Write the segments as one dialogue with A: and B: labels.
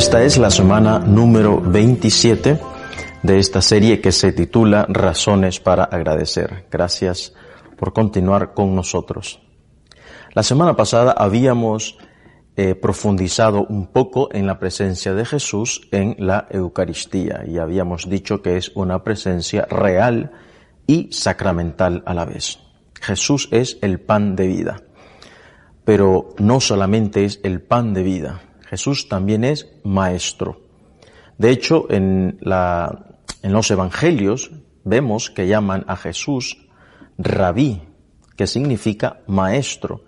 A: Esta es la semana número 27 de esta serie que se titula Razones para agradecer. Gracias por continuar con nosotros. La semana pasada habíamos eh, profundizado un poco en la presencia de Jesús en la Eucaristía y habíamos dicho que es una presencia real y sacramental a la vez. Jesús es el pan de vida, pero no solamente es el pan de vida, Jesús también es maestro. De hecho, en, la, en los evangelios vemos que llaman a Jesús rabí, que significa maestro.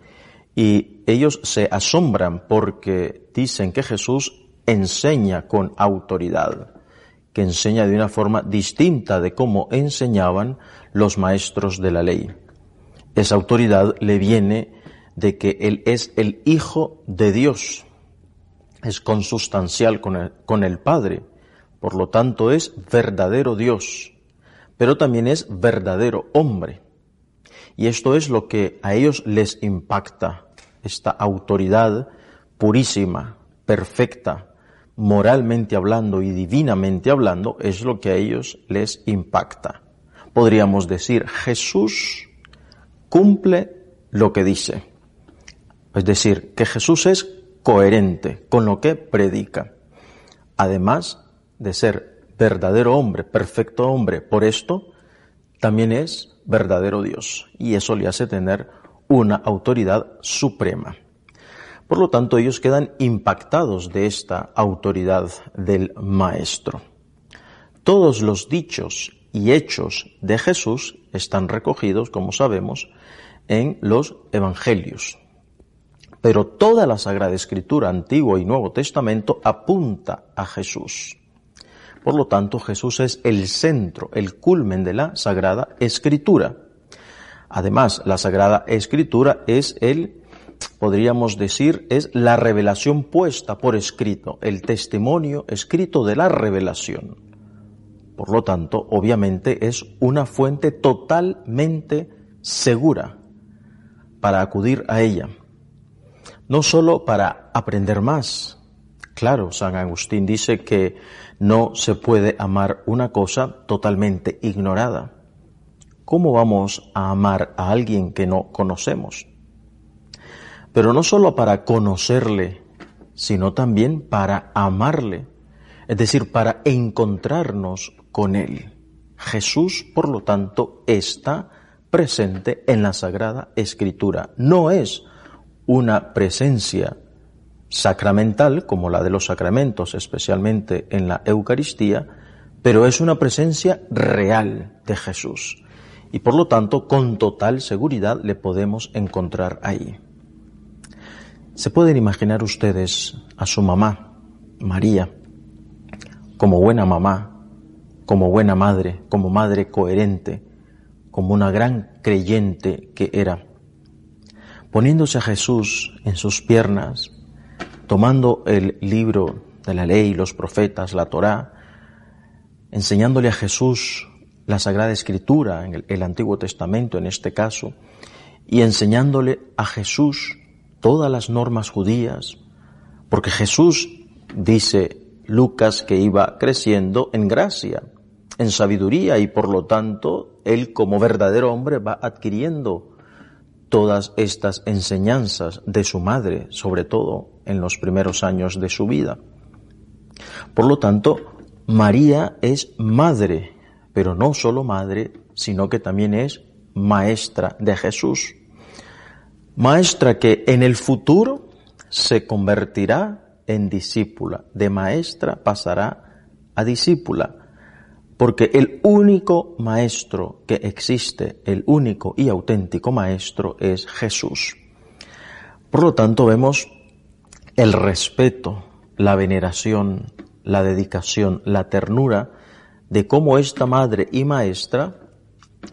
A: Y ellos se asombran porque dicen que Jesús enseña con autoridad, que enseña de una forma distinta de cómo enseñaban los maestros de la ley. Esa autoridad le viene de que Él es el Hijo de Dios, es consustancial con el, con el Padre, por lo tanto es verdadero Dios, pero también es verdadero hombre. Y esto es lo que a ellos les impacta, esta autoridad purísima, perfecta, moralmente hablando y divinamente hablando, es lo que a ellos les impacta. Podríamos decir, Jesús cumple lo que dice. Es decir, que Jesús es coherente con lo que predica. Además de ser verdadero hombre, perfecto hombre, por esto también es verdadero Dios y eso le hace tener una autoridad suprema. Por lo tanto, ellos quedan impactados de esta autoridad del Maestro. Todos los dichos y hechos de Jesús están recogidos, como sabemos, en los Evangelios. Pero toda la Sagrada Escritura, Antiguo y Nuevo Testamento, apunta a Jesús. Por lo tanto, Jesús es el centro, el culmen de la Sagrada Escritura. Además, la Sagrada Escritura es el, podríamos decir, es la revelación puesta por escrito, el testimonio escrito de la revelación. Por lo tanto, obviamente es una fuente totalmente segura para acudir a ella. No solo para aprender más. Claro, San Agustín dice que no se puede amar una cosa totalmente ignorada. ¿Cómo vamos a amar a alguien que no conocemos? Pero no solo para conocerle, sino también para amarle, es decir, para encontrarnos con él. Jesús, por lo tanto, está presente en la Sagrada Escritura. No es una presencia sacramental, como la de los sacramentos, especialmente en la Eucaristía, pero es una presencia real de Jesús. Y por lo tanto, con total seguridad le podemos encontrar ahí. ¿Se pueden imaginar ustedes a su mamá, María, como buena mamá, como buena madre, como madre coherente, como una gran creyente que era, poniéndose a Jesús en sus piernas, tomando el libro de la ley, los profetas, la Torá, enseñándole a Jesús la Sagrada Escritura, en el, Antiguo Testamento en este caso, y enseñándole a Jesús todas las normas judías, porque Jesús dice Lucas que iba creciendo en gracia, en sabiduría, y por lo tanto él como verdadero hombre va adquiriendo todas estas enseñanzas de su madre, sobre todo en los primeros años de su vida. Por lo tanto, María es madre, pero no solo madre, sino que también es maestra de Jesús. Maestra que en el futuro se convertirá en discípula, de maestra pasará a discípula porque el único maestro que existe, el único y auténtico maestro es Jesús. Por lo tanto, vemos el respeto, la veneración, la dedicación, la ternura de cómo esta madre y maestra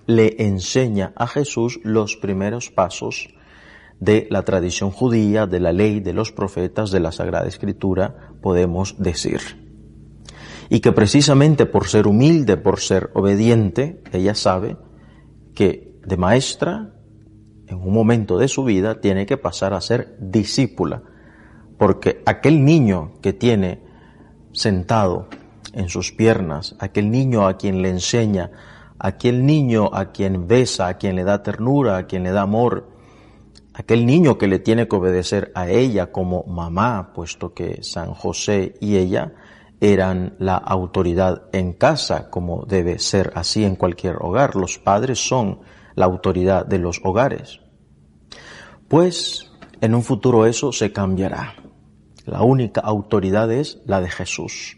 A: le enseña a Jesús los primeros pasos de la tradición judía, de la ley, de los profetas, de la Sagrada Escritura, podemos decir y que precisamente por ser humilde, por ser obediente, ella sabe que de maestra, en un momento de su vida, tiene que pasar a ser discípula, porque aquel niño que tiene sentado en sus piernas, aquel niño a quien le enseña, aquel niño a quien besa, a quien le da ternura, a quien le da amor, aquel niño que le tiene que obedecer a ella como mamá, puesto que San José y ella eran la autoridad en casa, como debe ser así en cualquier hogar. Los padres son la autoridad de los hogares. Pues en un futuro eso se cambiará. La única autoridad es la de Jesús.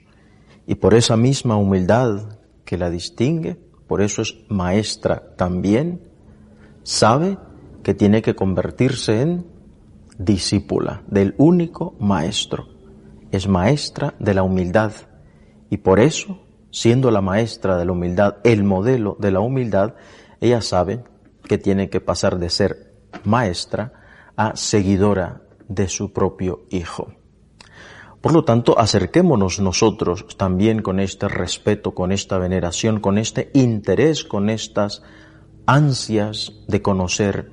A: Y por esa misma humildad que la distingue, por eso es maestra también, sabe que tiene que convertirse en discípula del único maestro. Es maestra de la humildad. Y por eso, siendo la maestra de la humildad, el modelo de la humildad, ella sabe que tiene que pasar de ser maestra a seguidora de su propio Hijo. Por lo tanto, acerquémonos nosotros también con este respeto, con esta veneración, con este interés, con estas ansias de conocer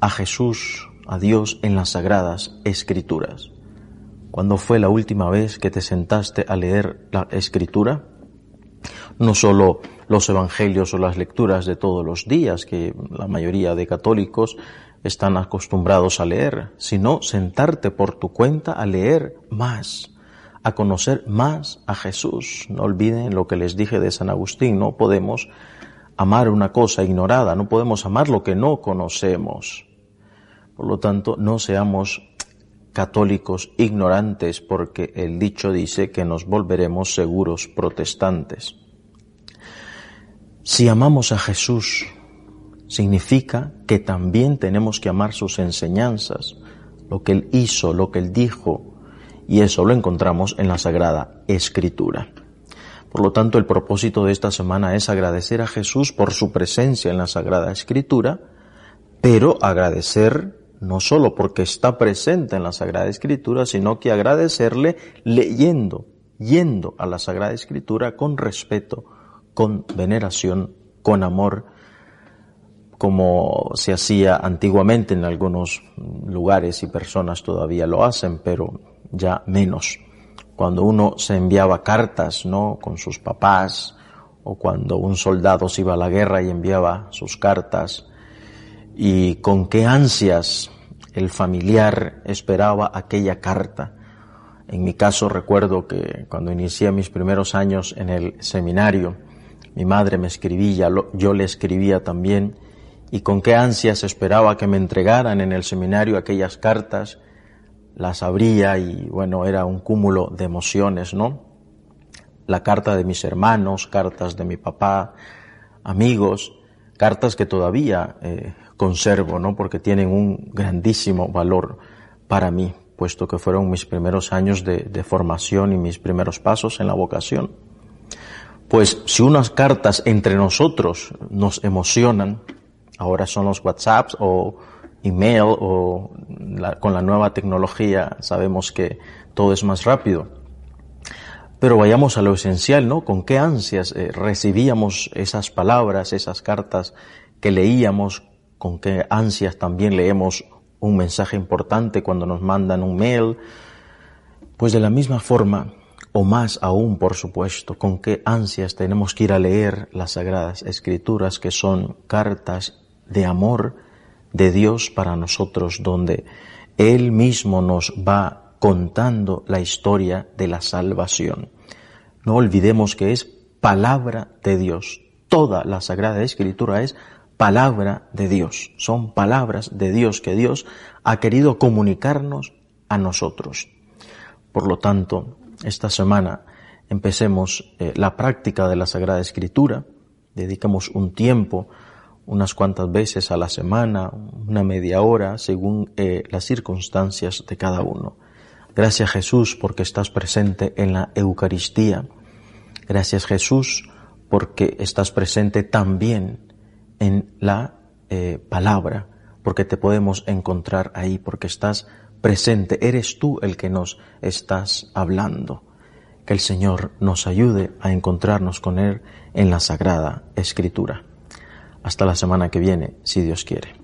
A: a Jesús, a Dios en las sagradas escrituras. ¿Cuándo fue la última vez que te sentaste a leer la escritura? No solo los evangelios o las lecturas de todos los días que la mayoría de católicos están acostumbrados a leer, sino sentarte por tu cuenta a leer más, a conocer más a Jesús. No olviden lo que les dije de San Agustín, no podemos amar una cosa ignorada, no podemos amar lo que no conocemos. Por lo tanto, no seamos católicos ignorantes porque el dicho dice que nos volveremos seguros protestantes. Si amamos a Jesús, significa que también tenemos que amar sus enseñanzas, lo que Él hizo, lo que Él dijo, y eso lo encontramos en la Sagrada Escritura. Por lo tanto, el propósito de esta semana es agradecer a Jesús por su presencia en la Sagrada Escritura, pero agradecer no solo porque está presente en la Sagrada Escritura, sino que agradecerle leyendo, yendo a la Sagrada Escritura con respeto, con veneración, con amor, como se hacía antiguamente en algunos lugares y personas todavía lo hacen, pero ya menos. Cuando uno se enviaba cartas, ¿no? Con sus papás, o cuando un soldado se iba a la guerra y enviaba sus cartas, y con qué ansias el familiar esperaba aquella carta. En mi caso recuerdo que cuando inicié mis primeros años en el seminario, mi madre me escribía, yo le escribía también, y con qué ansias esperaba que me entregaran en el seminario aquellas cartas, las abría y bueno, era un cúmulo de emociones, ¿no? La carta de mis hermanos, cartas de mi papá, amigos, cartas que todavía eh, conservo, ¿no? Porque tienen un grandísimo valor para mí, puesto que fueron mis primeros años de, de formación y mis primeros pasos en la vocación. Pues si unas cartas entre nosotros nos emocionan, Ahora son los WhatsApps o email o con la nueva tecnología sabemos que todo es más rápido. Pero vayamos a lo esencial, ¿no? Con qué ansias eh, recibíamos esas palabras, esas cartas que leíamos, con qué ansias también leemos un mensaje importante cuando nos mandan un mail. Pues de la misma forma, o más aún, por supuesto, con qué ansias tenemos que ir a leer las Sagradas Escrituras, que son cartas de amor de Dios para nosotros, donde Él mismo nos va contando la historia de la salvación. No olvidemos que es palabra de Dios. Toda la Sagrada Escritura es palabra de Dios. Son palabras de Dios que Dios ha querido comunicarnos a nosotros. Por lo tanto, esta semana empecemos eh, la práctica de la Sagrada Escritura, dedicamos un tiempo unas cuantas veces a la semana, una media hora, según eh, las circunstancias de cada uno. Gracias Jesús porque estás presente en la Eucaristía. Gracias Jesús porque estás presente también en la eh, palabra, porque te podemos encontrar ahí, porque estás presente, eres tú el que nos estás hablando. Que el Señor nos ayude a encontrarnos con Él en la Sagrada Escritura. Hasta la semana que viene, si Dios quiere.